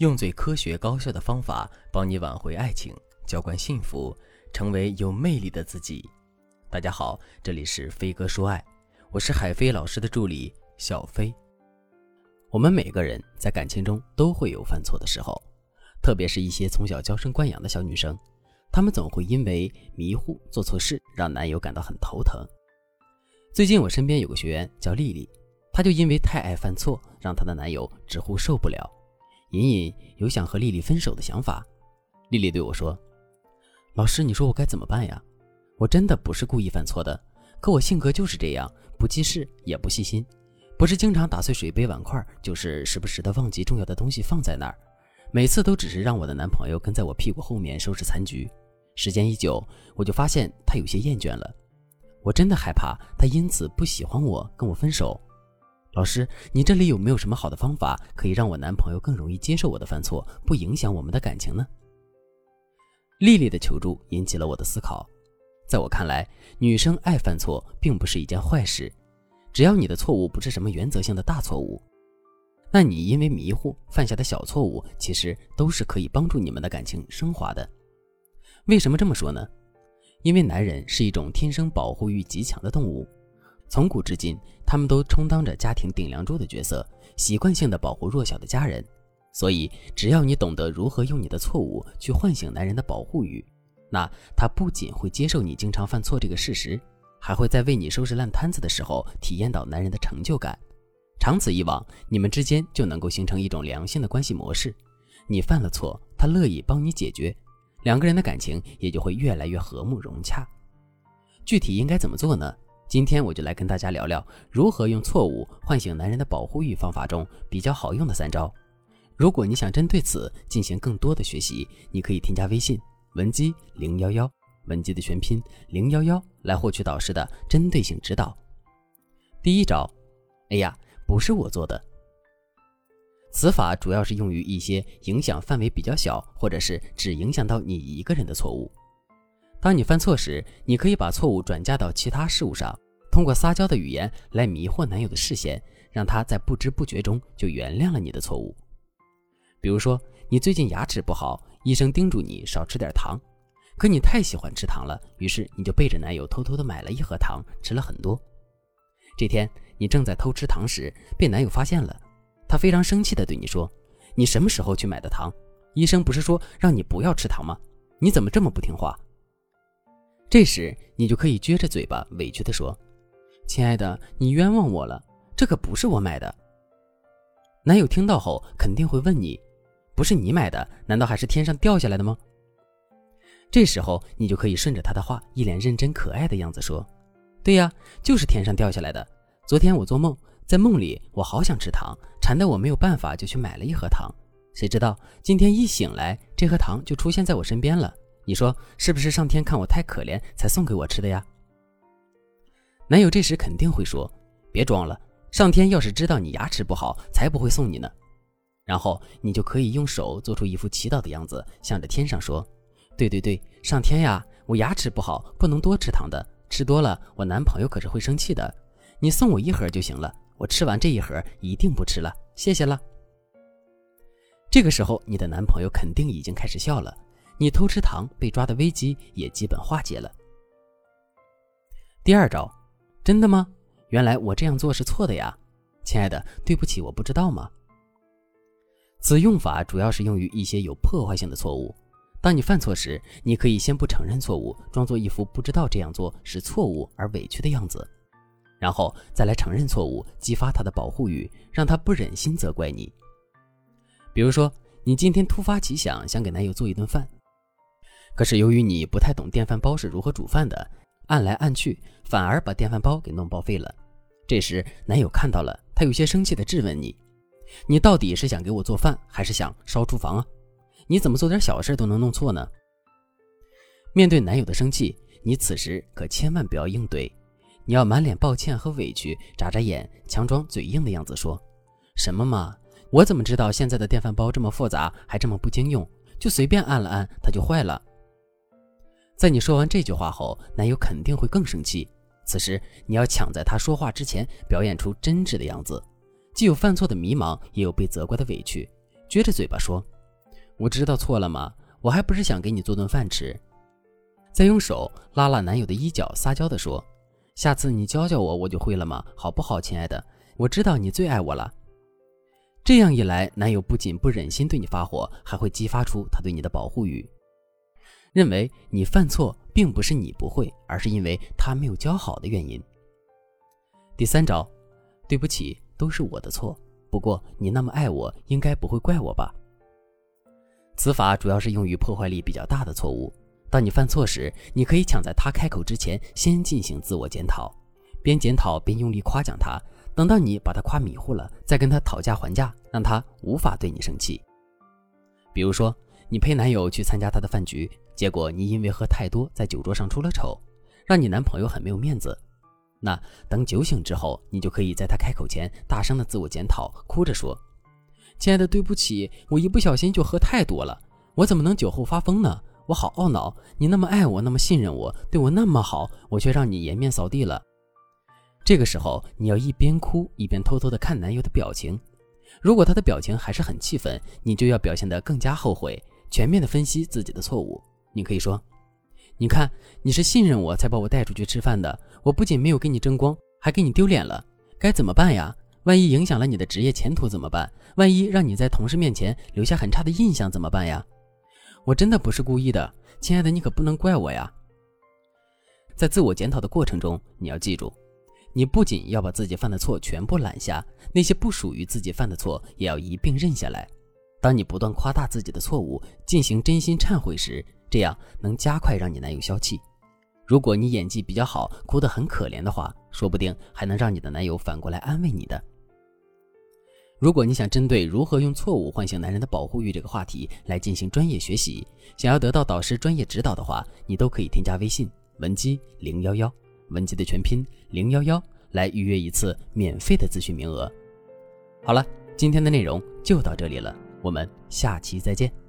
用最科学高效的方法帮你挽回爱情，浇灌幸福，成为有魅力的自己。大家好，这里是飞哥说爱，我是海飞老师的助理小飞。我们每个人在感情中都会有犯错的时候，特别是一些从小娇生惯养的小女生，她们总会因为迷糊做错事，让男友感到很头疼。最近我身边有个学员叫丽丽，她就因为太爱犯错，让她的男友直呼受不了。隐隐有想和丽丽分手的想法，丽丽对我说：“老师，你说我该怎么办呀？我真的不是故意犯错的，可我性格就是这样，不记事也不细心，不是经常打碎水杯碗筷，就是时不时的忘记重要的东西放在那儿，每次都只是让我的男朋友跟在我屁股后面收拾残局。时间一久，我就发现他有些厌倦了，我真的害怕他因此不喜欢我，跟我分手。”老师，你这里有没有什么好的方法，可以让我男朋友更容易接受我的犯错，不影响我们的感情呢？丽丽的求助引起了我的思考。在我看来，女生爱犯错并不是一件坏事，只要你的错误不是什么原则性的大错误，那你因为迷糊犯下的小错误，其实都是可以帮助你们的感情升华的。为什么这么说呢？因为男人是一种天生保护欲极强的动物。从古至今，他们都充当着家庭顶梁柱的角色，习惯性的保护弱小的家人。所以，只要你懂得如何用你的错误去唤醒男人的保护欲，那他不仅会接受你经常犯错这个事实，还会在为你收拾烂摊子的时候体验到男人的成就感。长此以往，你们之间就能够形成一种良性的关系模式。你犯了错，他乐意帮你解决，两个人的感情也就会越来越和睦融洽。具体应该怎么做呢？今天我就来跟大家聊聊如何用错误唤醒男人的保护欲方法中比较好用的三招。如果你想针对此进行更多的学习，你可以添加微信文姬零幺幺，文姬的全拼零幺幺，来获取导师的针对性指导。第一招，哎呀，不是我做的。此法主要是用于一些影响范围比较小，或者是只影响到你一个人的错误。当你犯错时，你可以把错误转嫁到其他事物上，通过撒娇的语言来迷惑男友的视线，让他在不知不觉中就原谅了你的错误。比如说，你最近牙齿不好，医生叮嘱你少吃点糖，可你太喜欢吃糖了，于是你就背着男友偷偷的买了一盒糖，吃了很多。这天你正在偷吃糖时，被男友发现了，他非常生气的对你说：“你什么时候去买的糖？医生不是说让你不要吃糖吗？你怎么这么不听话？”这时，你就可以撅着嘴巴，委屈地说：“亲爱的，你冤枉我了，这可不是我买的。”男友听到后肯定会问你：“不是你买的，难道还是天上掉下来的吗？”这时候，你就可以顺着他的话，一脸认真可爱的样子说：“对呀，就是天上掉下来的。昨天我做梦，在梦里我好想吃糖，馋得我没有办法，就去买了一盒糖。谁知道今天一醒来，这盒糖就出现在我身边了。”你说是不是上天看我太可怜才送给我吃的呀？男友这时肯定会说：“别装了，上天要是知道你牙齿不好，才不会送你呢。”然后你就可以用手做出一副祈祷的样子，向着天上说：“对对对，上天呀，我牙齿不好，不能多吃糖的，吃多了我男朋友可是会生气的。你送我一盒就行了，我吃完这一盒一定不吃了，谢谢了。”这个时候，你的男朋友肯定已经开始笑了。你偷吃糖被抓的危机也基本化解了。第二招，真的吗？原来我这样做是错的呀，亲爱的，对不起，我不知道吗？此用法主要是用于一些有破坏性的错误。当你犯错时，你可以先不承认错误，装作一副不知道这样做是错误而委屈的样子，然后再来承认错误，激发他的保护欲，让他不忍心责怪你。比如说，你今天突发奇想，想给男友做一顿饭。可是由于你不太懂电饭煲是如何煮饭的，按来按去反而把电饭煲给弄报废了。这时男友看到了，他有些生气的质问你：“你到底是想给我做饭，还是想烧厨房啊？你怎么做点小事都能弄错呢？”面对男友的生气，你此时可千万不要应对，你要满脸抱歉和委屈，眨眨眼，强装嘴硬的样子说：“什么嘛，我怎么知道现在的电饭煲这么复杂，还这么不经用？就随便按了按，它就坏了。”在你说完这句话后，男友肯定会更生气。此时，你要抢在他说话之前表演出真挚的样子，既有犯错的迷茫，也有被责怪的委屈，撅着嘴巴说：“我知道错了吗？我还不是想给你做顿饭吃。”再用手拉拉男友的衣角，撒娇地说：“下次你教教我，我就会了吗？好不好，亲爱的？我知道你最爱我了。”这样一来，男友不仅不忍心对你发火，还会激发出他对你的保护欲，认为你犯错并不是你不会，而是因为他没有教好的原因。第三招，对不起，都是我的错。不过你那么爱我，应该不会怪我吧？此法主要是用于破坏力比较大的错误。当你犯错时，你可以抢在他开口之前先进行自我检讨，边检讨边用力夸奖他。等到你把他夸迷糊了，再跟他讨价还价，让他无法对你生气。比如说，你陪男友去参加他的饭局，结果你因为喝太多，在酒桌上出了丑，让你男朋友很没有面子。那等酒醒之后，你就可以在他开口前大声的自我检讨，哭着说：“亲爱的，对不起，我一不小心就喝太多了，我怎么能酒后发疯呢？”我好懊恼，你那么爱我，那么信任我，对我那么好，我却让你颜面扫地了。这个时候，你要一边哭一边偷偷的看男友的表情。如果他的表情还是很气愤，你就要表现得更加后悔，全面的分析自己的错误。你可以说：“你看，你是信任我才把我带出去吃饭的，我不仅没有给你争光，还给你丢脸了，该怎么办呀？万一影响了你的职业前途怎么办？万一让你在同事面前留下很差的印象怎么办呀？”我真的不是故意的，亲爱的，你可不能怪我呀。在自我检讨的过程中，你要记住，你不仅要把自己犯的错全部揽下，那些不属于自己犯的错也要一并认下来。当你不断夸大自己的错误，进行真心忏悔时，这样能加快让你男友消气。如果你演技比较好，哭得很可怜的话，说不定还能让你的男友反过来安慰你的。如果你想针对如何用错误唤醒男人的保护欲这个话题来进行专业学习，想要得到导师专业指导的话，你都可以添加微信文姬零幺幺，文姬的全拼零幺幺，来预约一次免费的咨询名额。好了，今天的内容就到这里了，我们下期再见。